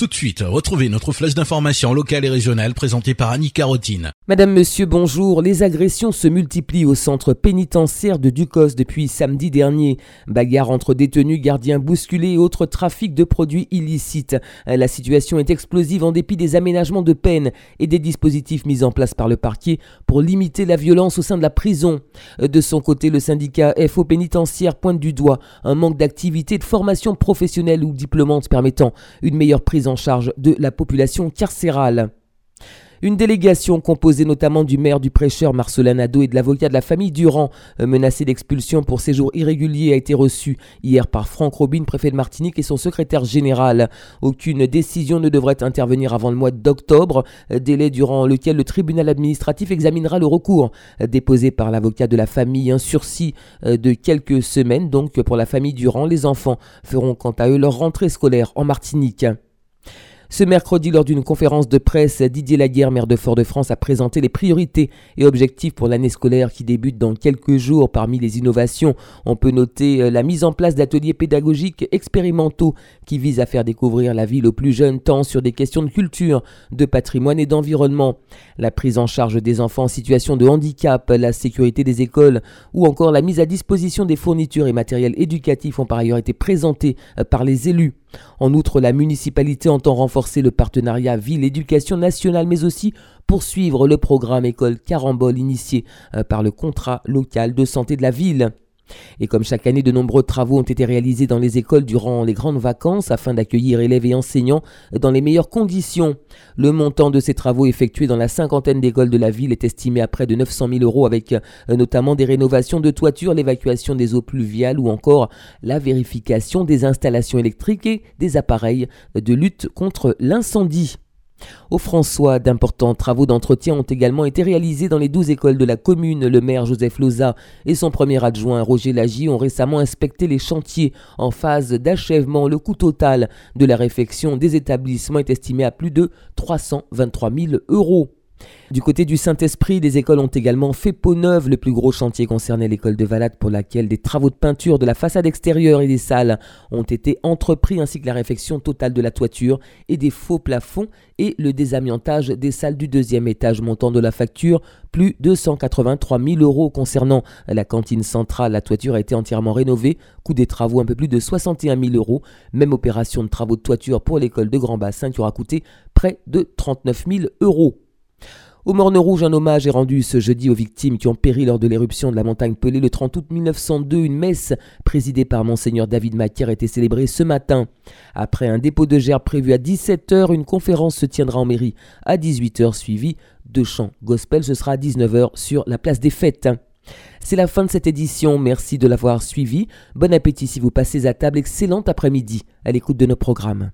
Tout de suite, retrouvez notre flèche d'information locale et régionale présentée par Annie Carotine. Madame, monsieur, bonjour. Les agressions se multiplient au centre pénitentiaire de Ducos depuis samedi dernier. Bagarre entre détenus, gardiens bousculés et autres trafics de produits illicites. La situation est explosive en dépit des aménagements de peine et des dispositifs mis en place par le parquet pour limiter la violence au sein de la prison. De son côté, le syndicat FO pénitentiaire pointe du doigt un manque d'activité, de formation professionnelle ou diplômante permettant une meilleure prise en charge de la population carcérale. Une délégation composée notamment du maire du prêcheur Marcelin Nadeau et de l'avocat de la famille Durand, euh, menacé d'expulsion pour séjour irrégulier, a été reçue hier par Franck Robin, préfet de Martinique, et son secrétaire général. Aucune décision ne devrait intervenir avant le mois d'octobre, euh, délai durant lequel le tribunal administratif examinera le recours euh, déposé par l'avocat de la famille. Un sursis de quelques semaines, donc pour la famille Durand. Les enfants feront quant à eux leur rentrée scolaire en Martinique. Ce mercredi, lors d'une conférence de presse, Didier Laguerre, maire de Fort-de-France, a présenté les priorités et objectifs pour l'année scolaire qui débute dans quelques jours. Parmi les innovations, on peut noter euh, la mise en place d'ateliers pédagogiques expérimentaux qui visent à faire découvrir la ville aux plus jeunes, tant sur des questions de culture, de patrimoine et d'environnement. La prise en charge des enfants en situation de handicap, la sécurité des écoles ou encore la mise à disposition des fournitures et matériels éducatifs ont par ailleurs été présentés euh, par les élus. En outre, la municipalité entend renforcer le partenariat ville-éducation nationale, mais aussi poursuivre le programme école Carambole initié euh, par le contrat local de santé de la ville. Et comme chaque année, de nombreux travaux ont été réalisés dans les écoles durant les grandes vacances afin d'accueillir élèves et enseignants dans les meilleures conditions. Le montant de ces travaux effectués dans la cinquantaine d'écoles de la ville est estimé à près de 900 000 euros avec euh, notamment des rénovations de toitures, l'évacuation des eaux pluviales ou encore la vérification des installations électriques et des appareils de lutte contre l'incendie. Au François, d'importants travaux d'entretien ont également été réalisés dans les douze écoles de la commune. Le maire Joseph Loza et son premier adjoint Roger Lagy ont récemment inspecté les chantiers en phase d'achèvement. Le coût total de la réfection des établissements est estimé à plus de 323 000 euros. Du côté du Saint-Esprit, des écoles ont également fait peau neuve. Le plus gros chantier concernait l'école de Valade pour laquelle des travaux de peinture de la façade extérieure et des salles ont été entrepris ainsi que la réfection totale de la toiture et des faux plafonds et le désamiantage des salles du deuxième étage montant de la facture plus de 183 000 euros concernant la cantine centrale. La toiture a été entièrement rénovée, coût des travaux un peu plus de 61 000 euros. Même opération de travaux de toiture pour l'école de Grand Bassin qui aura coûté près de 39 000 euros. Au Morne Rouge, un hommage est rendu ce jeudi aux victimes qui ont péri lors de l'éruption de la montagne Pelée le 30 août 1902. Une messe présidée par Monseigneur David Macaire a été célébrée ce matin. Après un dépôt de gerbes prévu à 17h, une conférence se tiendra en mairie à 18h, suivie de chants gospel. Ce sera à 19h sur la place des fêtes. C'est la fin de cette édition, merci de l'avoir suivi. Bon appétit si vous passez à table, excellent après-midi à l'écoute de nos programmes.